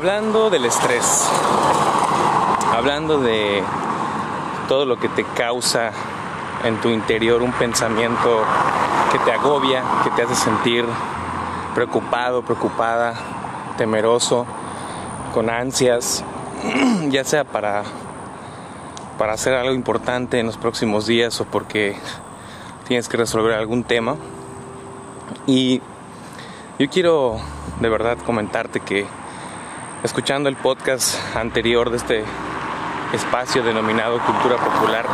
Hablando del estrés, hablando de todo lo que te causa en tu interior un pensamiento que te agobia, que te hace sentir preocupado, preocupada, temeroso, con ansias, ya sea para, para hacer algo importante en los próximos días o porque tienes que resolver algún tema. Y yo quiero de verdad comentarte que escuchando el podcast anterior de este espacio denominado Cultura Popular,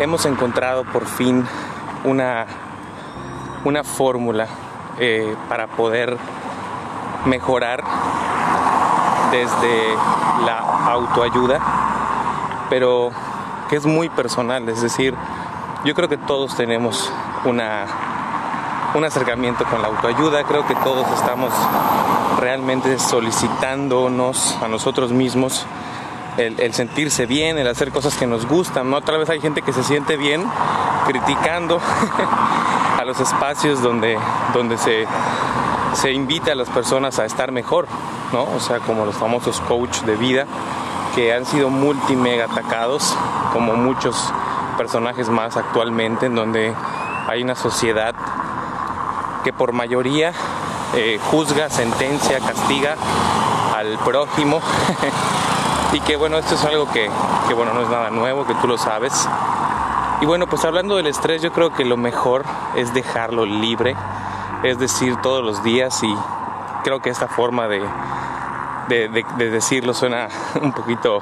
hemos encontrado por fin una, una fórmula eh, para poder mejorar desde la autoayuda, pero que es muy personal, es decir, yo creo que todos tenemos una un acercamiento con la autoayuda. Creo que todos estamos realmente solicitándonos a nosotros mismos el, sentirse bien, el hacer cosas que nos gustan. ¿no? Tal vez hay gente que se siente bien criticando a los espacios donde, donde se, se invita a las personas a estar mejor, ¿no? O sea, como los famosos coach de vida que han sido multimega atacados, como muchos personajes más actualmente, en donde hay una sociedad que por mayoría eh, juzga, sentencia, castiga al prójimo. y que bueno, esto es algo que, que bueno, no es nada nuevo, que tú lo sabes. Y bueno, pues hablando del estrés, yo creo que lo mejor es dejarlo libre, es decir, todos los días y creo que esta forma de, de, de decirlo suena un poquito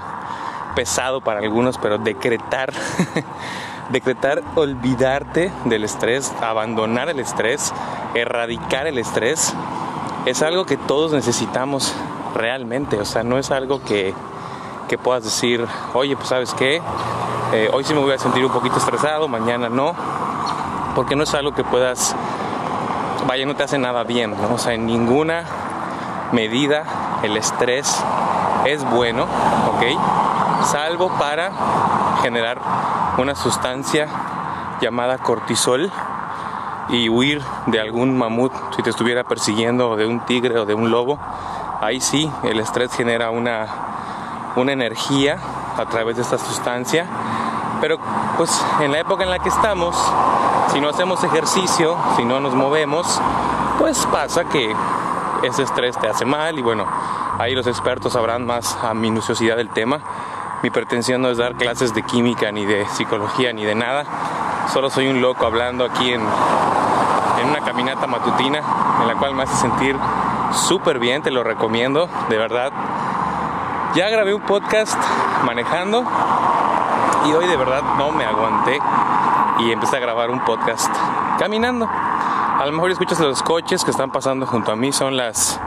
pesado para algunos, pero decretar decretar olvidarte del estrés, abandonar el estrés, erradicar el estrés, es algo que todos necesitamos realmente. O sea, no es algo que, que puedas decir, oye, pues sabes qué, eh, hoy sí me voy a sentir un poquito estresado, mañana no, porque no es algo que puedas, vaya, no te hace nada bien, ¿no? O sea, en ninguna medida el estrés es bueno, ¿ok? Salvo para generar una sustancia llamada cortisol y huir de algún mamut si te estuviera persiguiendo o de un tigre o de un lobo. Ahí sí, el estrés genera una, una energía a través de esta sustancia. Pero pues en la época en la que estamos, si no hacemos ejercicio, si no nos movemos, pues pasa que ese estrés te hace mal y bueno, ahí los expertos sabrán más a minuciosidad del tema. Mi pretensión no es dar clases de química, ni de psicología, ni de nada. Solo soy un loco hablando aquí en, en una caminata matutina, en la cual me hace sentir súper bien, te lo recomiendo, de verdad. Ya grabé un podcast manejando y hoy de verdad no me aguanté y empecé a grabar un podcast caminando. A lo mejor escuchas los coches que están pasando junto a mí, son las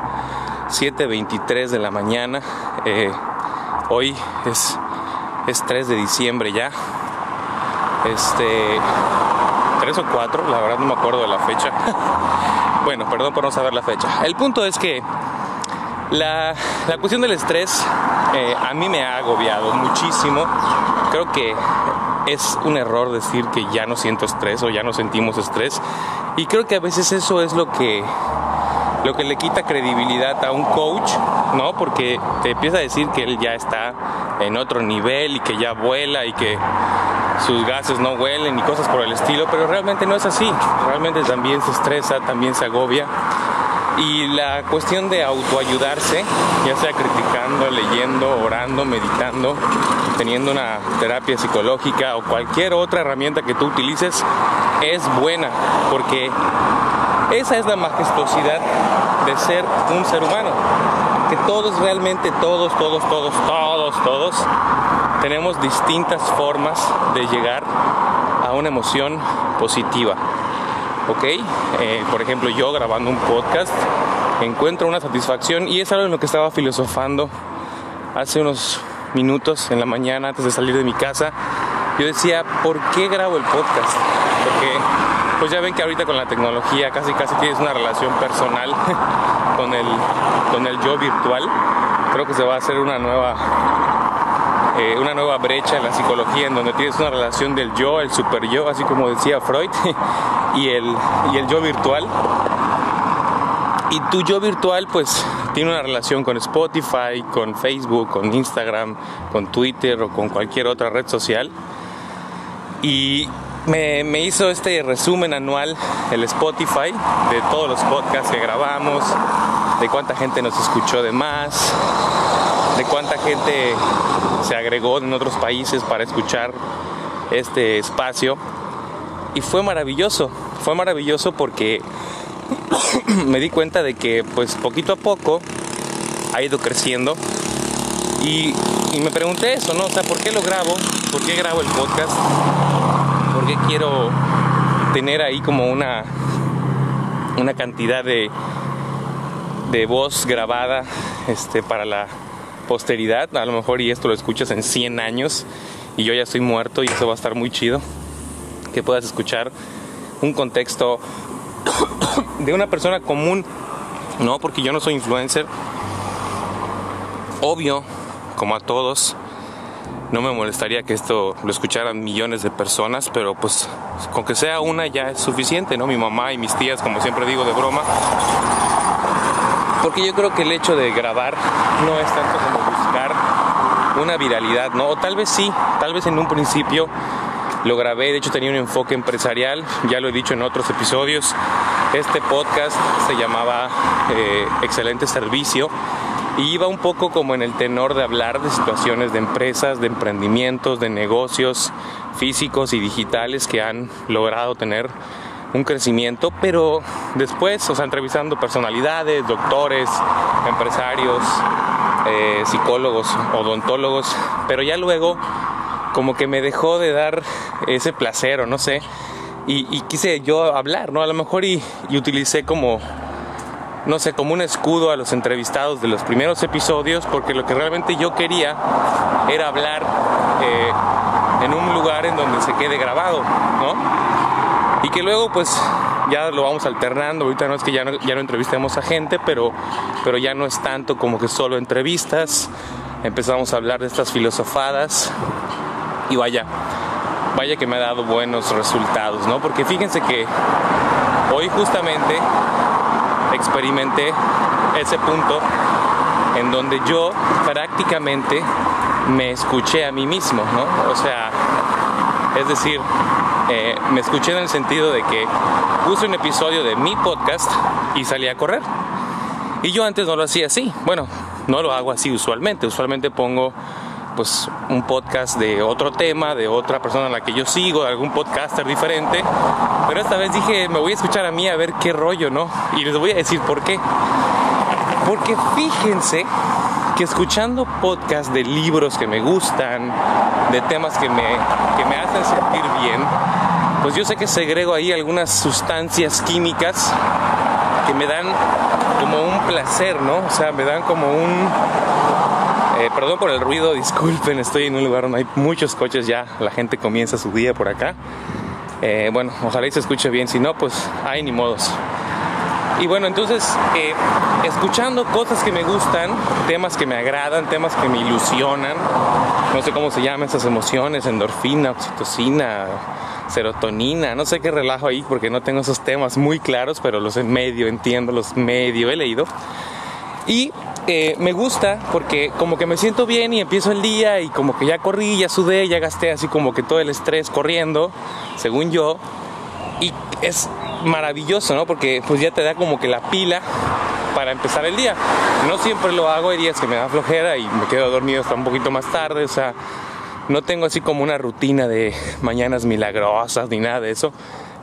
7.23 de la mañana. Eh, Hoy es, es 3 de diciembre ya. Este. 3 o 4, la verdad no me acuerdo de la fecha. bueno, perdón por no saber la fecha. El punto es que la, la cuestión del estrés eh, a mí me ha agobiado muchísimo. Creo que es un error decir que ya no siento estrés o ya no sentimos estrés. Y creo que a veces eso es lo que lo que le quita credibilidad a un coach, ¿no? Porque te empieza a decir que él ya está en otro nivel y que ya vuela y que sus gases no huelen y cosas por el estilo, pero realmente no es así. Realmente también se estresa, también se agobia. Y la cuestión de autoayudarse, ya sea criticando, leyendo, orando, meditando, teniendo una terapia psicológica o cualquier otra herramienta que tú utilices, es buena, porque esa es la majestuosidad de ser un ser humano. Que todos realmente, todos, todos, todos, todos, todos, tenemos distintas formas de llegar a una emoción positiva. ¿Ok? Eh, por ejemplo, yo grabando un podcast encuentro una satisfacción y es algo en lo que estaba filosofando hace unos minutos en la mañana antes de salir de mi casa. Yo decía, ¿por qué grabo el podcast? Porque pues ya ven que ahorita con la tecnología casi casi tienes una relación personal con el, con el yo virtual. Creo que se va a hacer una nueva eh, una nueva brecha en la psicología en donde tienes una relación del yo, el super yo, así como decía Freud, y el, y el yo virtual. Y tu yo virtual pues tiene una relación con Spotify, con Facebook, con Instagram, con Twitter o con cualquier otra red social. Y me, hizo este resumen anual el Spotify de todos los podcasts que grabamos, de cuánta gente nos escuchó de más, de cuánta gente se agregó en otros países para escuchar este espacio. Y fue maravilloso, fue maravilloso porque me di cuenta de que pues poquito a poco ha ido creciendo y, y, me pregunté eso, ¿no? O sea, ¿por qué lo grabo? ¿Por qué grabo el podcast? ¿Por qué quiero tener ahí como una, una cantidad de, de voz grabada este, para la posteridad? A lo mejor y esto lo escuchas en 100 años y yo ya estoy muerto y eso va a estar muy chido. Que puedas escuchar un contexto de una persona común, no porque yo no soy influencer. Obvio, como a todos, no me molestaría que esto lo escucharan millones de personas, pero pues con que sea una ya es suficiente, ¿no? Mi mamá y mis tías, como siempre digo de broma. Porque yo creo que el hecho de grabar no es tanto como buscar una viralidad, ¿no? O tal vez sí, tal vez en un principio lo grabé, de hecho tenía un enfoque empresarial, ya lo he dicho en otros episodios. Este podcast se llamaba eh, Excelente Servicio y iba un poco como en el tenor de hablar de situaciones de empresas, de emprendimientos, de negocios físicos y digitales que han logrado tener un crecimiento, pero después, o sea, entrevistando personalidades, doctores, empresarios, eh, psicólogos, odontólogos, pero ya luego como que me dejó de dar ese placer o no sé, y, quise yo hablar, ¿no? A lo mejor y, utilicé como, no sé, como un escudo a los entrevistados de los primeros episodios, porque lo que realmente yo quería era hablar eh, en un lugar en donde se quede grabado, ¿no? Y que luego pues ya lo vamos alternando, ahorita no es que ya no, ya no entrevistemos a gente, pero, pero ya no es tanto como que solo entrevistas, empezamos a hablar de estas filosofadas y vaya, vaya que me ha dado buenos resultados, ¿no? Porque fíjense que hoy justamente experimenté ese punto en donde yo prácticamente me escuché a mí mismo, ¿no? O sea, es decir, eh, me escuché en el sentido de que puse un episodio de mi podcast y salí a correr. Y yo antes no lo hacía así. Bueno, no lo hago así usualmente. Usualmente pongo pues un podcast de otro tema, de otra persona a la que yo sigo, de algún podcaster diferente. Pero esta vez dije, me voy a escuchar a mí a ver qué rollo, ¿no? Y les voy a decir por qué. Porque fíjense que escuchando podcasts de libros que me gustan, de temas que me, que me hacen sentir bien, pues yo sé que segrego ahí algunas sustancias químicas que me dan como un placer, ¿no? O sea, me dan como un eh, perdón por el ruido, disculpen, estoy en un lugar donde hay muchos coches ya, la gente comienza su día por acá. Eh, bueno, ojalá y se escuche bien, si no, pues hay ni modos. Y bueno, entonces, eh, escuchando cosas que me gustan, temas que me agradan, temas que me ilusionan, no sé cómo se llaman esas emociones, endorfina, oxitocina, serotonina, no sé qué relajo ahí porque no tengo esos temas muy claros, pero los en medio entiendo, los medio he leído. Y eh, me gusta porque como que me siento bien y empiezo el día y como que ya corrí, ya sudé, ya gasté así como que todo el estrés corriendo, según yo. Y es maravilloso, ¿no? Porque pues ya te da como que la pila para empezar el día. No siempre lo hago, hay días que me da flojera y me quedo dormido hasta un poquito más tarde, o sea, no tengo así como una rutina de mañanas milagrosas ni nada de eso.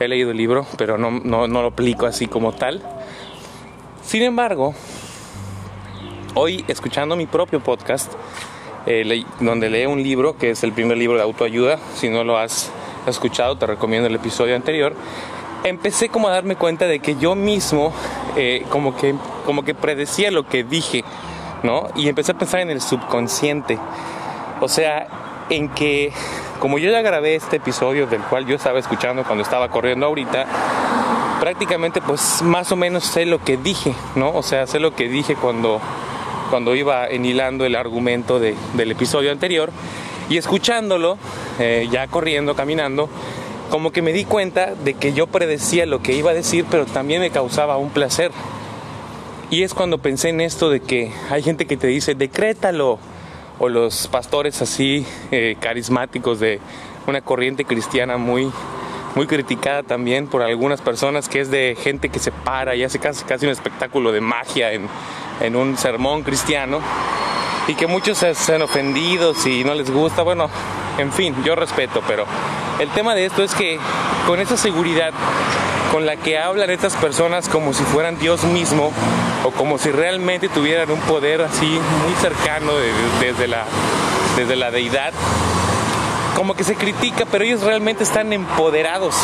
He leído el libro, pero no, no, no lo aplico así como tal. Sin embargo, hoy escuchando mi propio podcast, eh, donde lee un libro, que es el primer libro de autoayuda, si no lo has escuchado, te recomiendo el episodio anterior, empecé como a darme cuenta de que yo mismo eh, como, que, como que predecía lo que dije, ¿no? Y empecé a pensar en el subconsciente, o sea, en que como yo ya grabé este episodio del cual yo estaba escuchando cuando estaba corriendo ahorita, prácticamente pues más o menos sé lo que dije, ¿no? O sea, sé lo que dije cuando cuando iba enhilando el argumento del episodio anterior y escuchándolo, eh, ya corriendo, caminando, como que me di cuenta de que yo predecía lo que iba a decir, pero también me causaba un placer. Y es cuando pensé en esto de que hay gente que te dice, decrétalo, o los pastores así eh, carismáticos de una corriente cristiana muy, muy criticada también por algunas personas, que es de gente que se para y hace casi, casi un espectáculo de magia en, en un sermón cristiano y que muchos se han ofendido si no les gusta, bueno, en fin, yo respeto, pero el tema de esto es que con esa seguridad con la que hablan estas personas como si fueran Dios mismo o como si realmente tuvieran un poder así muy cercano desde, la, desde la deidad, como que se critica, pero ellos realmente están empoderados,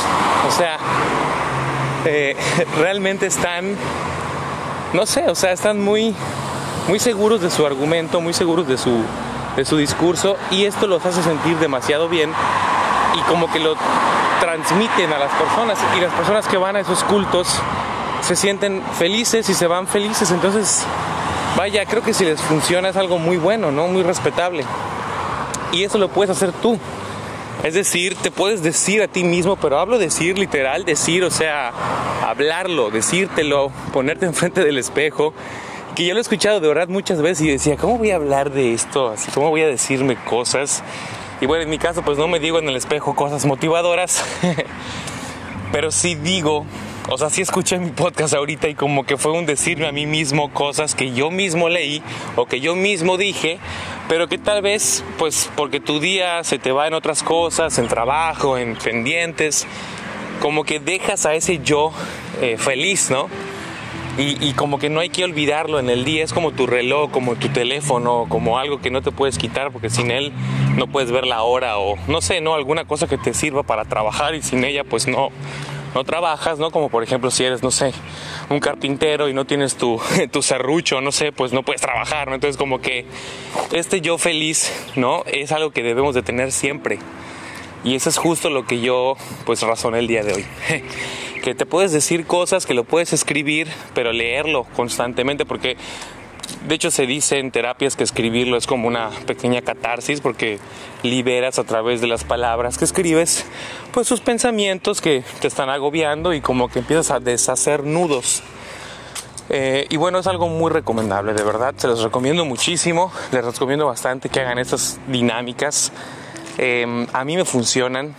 o sea, eh, realmente están, no sé, o sea, están muy, muy seguros de su argumento, muy seguros de su, de su discurso y esto los hace sentir demasiado bien y como que lo transmiten a las personas y las personas que van a esos cultos se sienten felices y se van felices. Entonces, vaya, creo que si les funciona es algo muy bueno, ¿no? Muy respetable. Y eso lo puedes hacer tú. Es decir, te puedes decir a ti mismo, pero hablo decir literal, decir, o sea, hablarlo, decírtelo, ponerte enfrente del espejo. Que yo lo he escuchado de verdad muchas veces y decía, ¿cómo voy a hablar de esto? ¿cómo voy a decirme cosas? Y bueno, en mi caso, pues no me digo en el espejo cosas motivadoras, pero sí digo o sea, sí escuché mi podcast ahorita y como que fue un decirme a mí mismo cosas que yo mismo leí o que yo mismo dije, pero que tal vez, pues porque tu día se te va en otras cosas, en trabajo, en pendientes, como que dejas a ese yo eh, feliz, ¿no? Y, como que no hay que olvidarlo en el día, es como tu reloj, como tu teléfono, como algo que no te puedes quitar porque sin él no puedes ver la hora o no sé, ¿no? Alguna cosa que te sirva para trabajar y sin ella pues no, no trabajas, ¿no? Como por ejemplo si eres, no sé, un carpintero y no tienes tu, tu serrucho, no sé, pues no puedes trabajar, ¿no? Entonces como que este yo feliz, ¿no? Es algo que debemos de tener siempre. Y eso es justo lo que yo pues razoné el día de hoy. que te puedes decir cosas, que lo puedes escribir, pero leerlo constantemente porque de hecho se dice en terapias que escribirlo es como una pequeña catarsis porque liberas a través de las palabras que escribes pues sus pensamientos que te están agobiando y como que empiezas a deshacer nudos. Eh, y bueno, es algo muy recomendable, de verdad, se los recomiendo muchísimo, les recomiendo bastante que hagan estas dinámicas. Em, a mí me funcionan.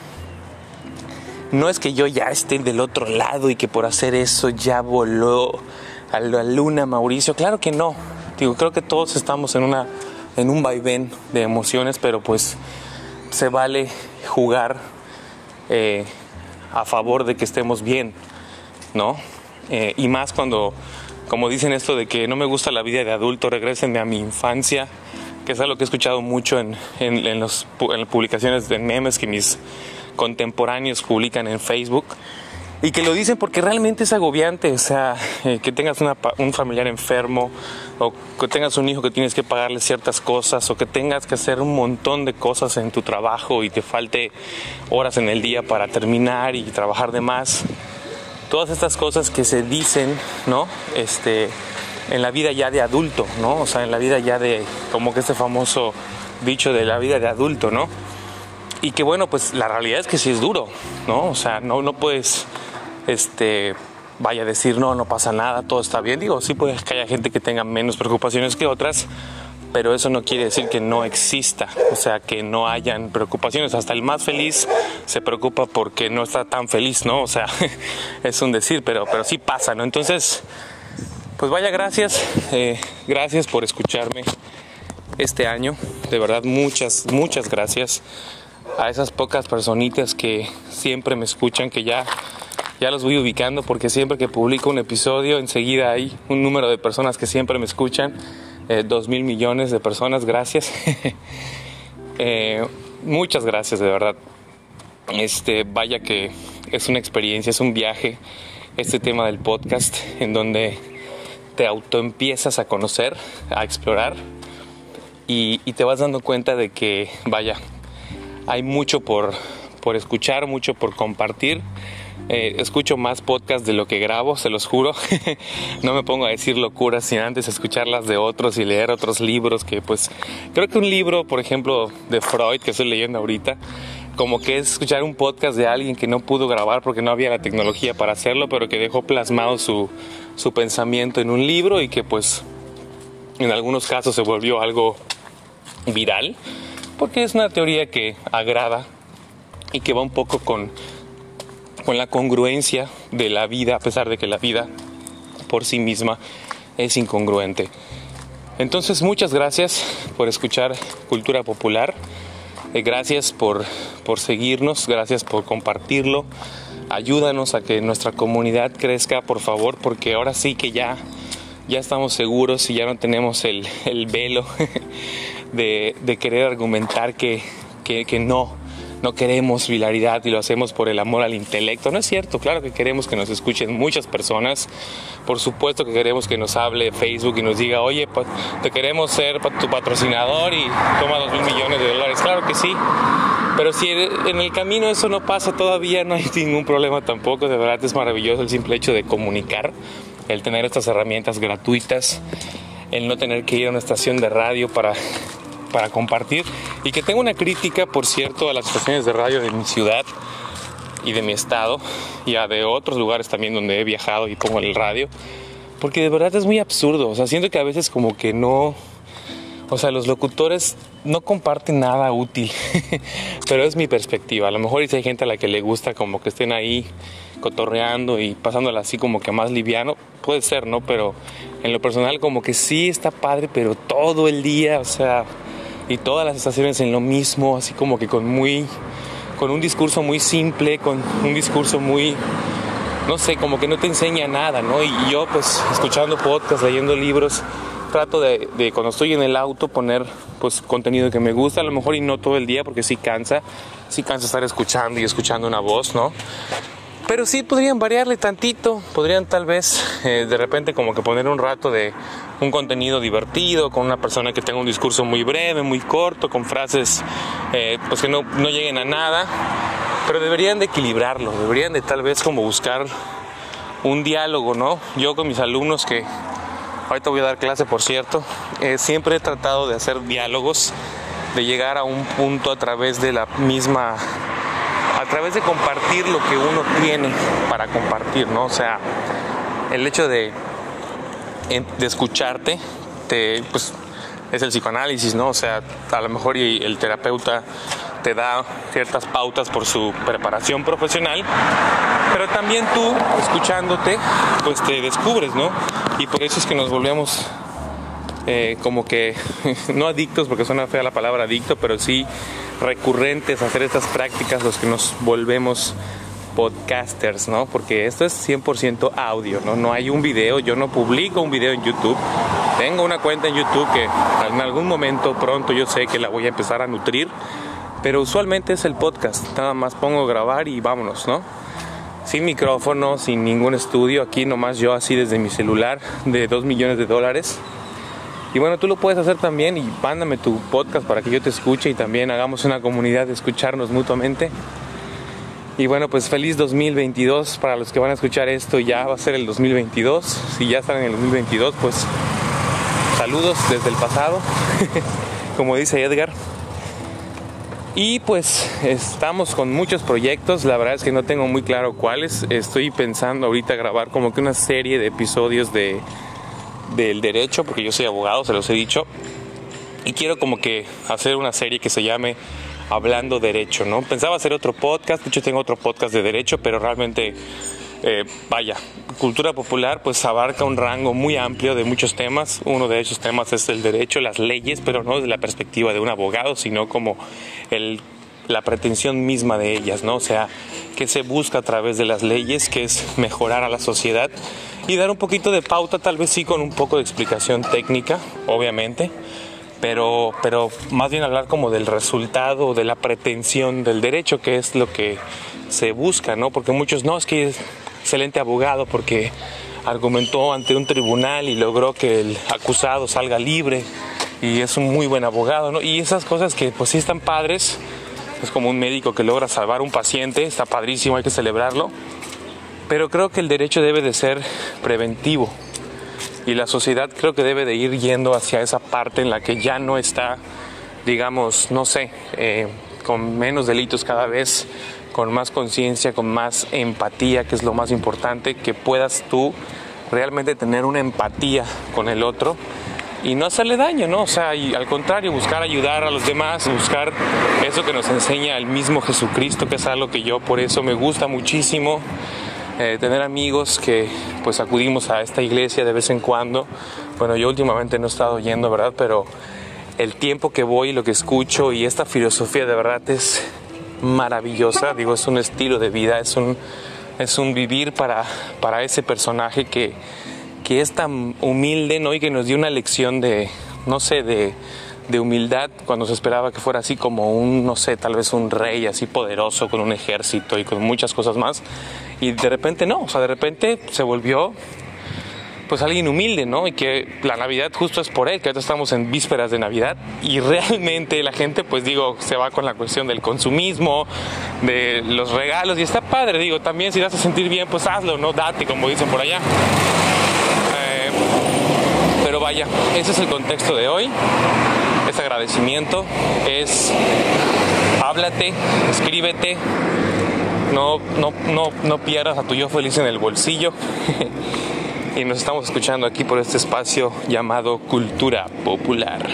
No es que yo ya esté del otro lado y que por hacer eso ya voló a la luna Mauricio, claro que no. Digo, creo que todos estamos en, una, en un vaivén de emociones, pero pues se vale jugar eh, a favor de que estemos bien, ¿no? Eh, y más cuando, como dicen esto de que no me gusta la vida de adulto, regresenme a mi infancia, que es algo que he escuchado mucho en, en, en, los, en las publicaciones de memes que mis contemporáneos publican en Facebook y que lo dicen porque realmente es agobiante, o sea, eh, que tengas un familiar enfermo o que tengas un hijo que tienes que pagarle ciertas cosas o que tengas que hacer un montón de cosas en tu trabajo y te falte horas en el día para terminar y trabajar de más. Todas estas cosas que se dicen, ¿no? Este, en la vida ya de adulto, ¿no? O sea, en la vida ya de, como que este famoso dicho de la vida de adulto, ¿no? Y que bueno, pues la realidad es que sí es duro, ¿no? O sea, no, no puedes este, vaya a decir, no, no pasa nada, todo está bien. Digo, sí puede que haya gente que tenga menos preocupaciones que otras, pero eso no quiere decir que no exista, o sea, que no hayan preocupaciones. Hasta el más feliz se preocupa porque no está tan feliz, ¿no? O sea, es un decir, pero, pero sí pasa, ¿no? Entonces, pues vaya, gracias, eh, gracias por escucharme este año, de verdad, muchas, muchas gracias a esas pocas personitas que siempre me escuchan, que ya ya los voy ubicando porque siempre que publico un episodio enseguida hay un número de personas que siempre me escuchan, eh, dos mil millones de personas, gracias. Eh, muchas gracias de verdad. Este, vaya que es una experiencia, es un viaje, este tema del podcast en donde te autoempiezas a conocer, a explorar y, y te vas dando cuenta de que, vaya, hay mucho por, por escuchar, mucho por compartir eh, escucho más podcasts de lo que grabo, se los juro. no me pongo a decir locuras sin antes escucharlas de otros y leer otros libros que pues creo que un libro, por ejemplo, de Freud que estoy leyendo ahorita, como que es escuchar un podcast de alguien que no pudo grabar porque no había la tecnología para hacerlo, pero que dejó plasmado su, su pensamiento en un libro y que pues en algunos casos se volvió algo viral, porque es una teoría que agrada y que va un poco con, con la congruencia de la vida, a pesar de que la vida por sí misma es incongruente. Entonces muchas gracias por escuchar Cultura Popular, eh, gracias por, por seguirnos, gracias por compartirlo, ayúdanos a que nuestra comunidad crezca por favor, porque ahora sí que ya, ya estamos seguros y ya no tenemos el, el velo de, de, querer argumentar que, que, que no no queremos hilaridad y lo hacemos por el amor al intelecto. No es cierto, claro que queremos que nos escuchen muchas personas. Por supuesto que queremos que nos hable Facebook y nos diga, oye, te queremos ser tu patrocinador y toma dos mil millones de dólares. Claro que sí. Pero si en el camino eso no pasa todavía, no hay ningún problema tampoco. De verdad es maravilloso el simple hecho de comunicar, el tener estas herramientas gratuitas, el no tener que ir a una estación de radio para para compartir. Y que tengo una crítica, por cierto, a las estaciones de radio de mi ciudad y de mi estado y a de otros lugares también donde he viajado y pongo el radio, porque de verdad es muy absurdo, o sea, siento que a veces como que no, o sea, los locutores no comparten nada útil, pero es mi perspectiva, a lo mejor hay gente a la que le gusta como que estén ahí cotorreando y pasándola así como que más liviano, puede ser, ¿no? Pero en lo personal como que sí está padre, pero todo el día, o sea, y todas las estaciones en lo mismo, así como que con muy con un discurso muy simple, con un discurso muy no sé, como que no te enseña nada, ¿no? Y yo pues escuchando podcasts, leyendo libros, trato de, cuando estoy en el auto poner pues contenido que me gusta, a lo mejor y no todo el día porque sí cansa, sí cansa estar escuchando y escuchando una voz, ¿no? Pero sí podrían variarle tantito, podrían tal vez eh, de repente como que poner un rato de un contenido divertido, con una persona que tenga un discurso muy breve, muy corto, con frases eh, pues que no, no lleguen a nada, pero deberían de equilibrarlo, deberían de tal vez como buscar un diálogo, ¿no? Yo con mis alumnos que ahorita voy a dar clase por cierto, eh, siempre he tratado de hacer diálogos, de llegar a un punto a través de la misma través de compartir lo que uno tiene para compartir, ¿no? O sea, el hecho de, de escucharte, te, pues es el psicoanálisis, ¿no? O sea, a lo mejor el terapeuta te da ciertas pautas por su preparación profesional, pero también tú, escuchándote, pues te descubres, ¿no? Y por eso es que nos volvemos eh, como que, no adictos, porque suena fea la palabra adicto, pero sí recurrentes a hacer estas prácticas los que nos volvemos podcasters, ¿no? Porque esto es 100% audio, ¿no? No hay un video, yo no publico un video en YouTube. Tengo una cuenta en YouTube que en algún momento pronto yo sé que la voy a empezar a nutrir, pero usualmente es el podcast. Nada más pongo grabar y vámonos, ¿no? Sin micrófono, sin ningún estudio, aquí nomás yo así desde mi celular de 2 millones de dólares y bueno, tú lo puedes hacer también y mándame tu podcast para que yo te escuche y también hagamos una comunidad de escucharnos mutuamente. Y bueno, pues feliz 2022 para los que van a escuchar esto, ya va a ser el 2022. Si ya están en el 2022, pues saludos desde el pasado, como dice Edgar. Y pues estamos con muchos proyectos, la verdad es que no tengo muy claro cuáles. Estoy pensando ahorita grabar como que una serie de episodios de del derecho, porque yo soy abogado, se los he dicho, y quiero como que hacer una serie que se llame Hablando Derecho, ¿no? Pensaba hacer otro podcast, de hecho tengo otro podcast de derecho, pero realmente, eh, vaya, cultura popular pues abarca un rango muy amplio de muchos temas, uno de esos temas es el derecho, las leyes, pero no desde la perspectiva de un abogado, sino como la pretensión misma de ellas, ¿no? O sea, que se busca a través de las leyes, que es mejorar a la sociedad y dar un poquito de pauta, tal vez sí con un poco de explicación técnica, obviamente, pero, pero más bien hablar como del resultado, de la pretensión del derecho, que es lo que se busca, ¿no? Porque muchos, no, es que es excelente abogado porque argumentó ante un tribunal y logró que el acusado salga libre y es un muy buen abogado, ¿no? Y esas cosas que pues sí están padres, es como un médico que logra salvar un paciente, está padrísimo, hay que celebrarlo. Pero creo que el derecho debe de ser preventivo y la sociedad creo que debe de ir yendo hacia esa parte en la que ya no está, digamos, no sé, eh, con menos delitos cada vez, con más conciencia, con más empatía, que es lo más importante, que puedas tú realmente tener una empatía con el otro y no hacerle daño, ¿no? O sea, al contrario, buscar ayudar a los demás, buscar eso que nos enseña el mismo Jesucristo, que es algo que yo por eso me gusta muchísimo. Eh, tener amigos que pues acudimos a esta iglesia de vez en cuando. Bueno, yo últimamente no he estado yendo, ¿verdad? Pero el tiempo que voy, lo que escucho y esta filosofía de verdad es maravillosa. Digo, es un estilo de vida, es un, es un vivir para, para ese personaje que, que es tan humilde, ¿no? Y que nos dio una lección de, no sé, de, de humildad cuando se esperaba que fuera así como un, no sé, tal vez un rey así poderoso con un ejército y con muchas cosas más. Y de repente no, o sea, de repente se volvió pues alguien humilde, ¿no? Y que la Navidad justo es por él, que ahora estamos en vísperas de Navidad y realmente la gente, pues digo, se va con la cuestión del consumismo, de los regalos y está padre, digo, también si vas a sentir bien, pues hazlo, ¿no? Date, como dicen por allá. Pero vaya, ese es el contexto de hoy. Es agradecimiento, es háblate, escríbete, no, no, no, no pierdas a tu yo feliz en el bolsillo. y nos estamos escuchando aquí por este espacio llamado Cultura Popular.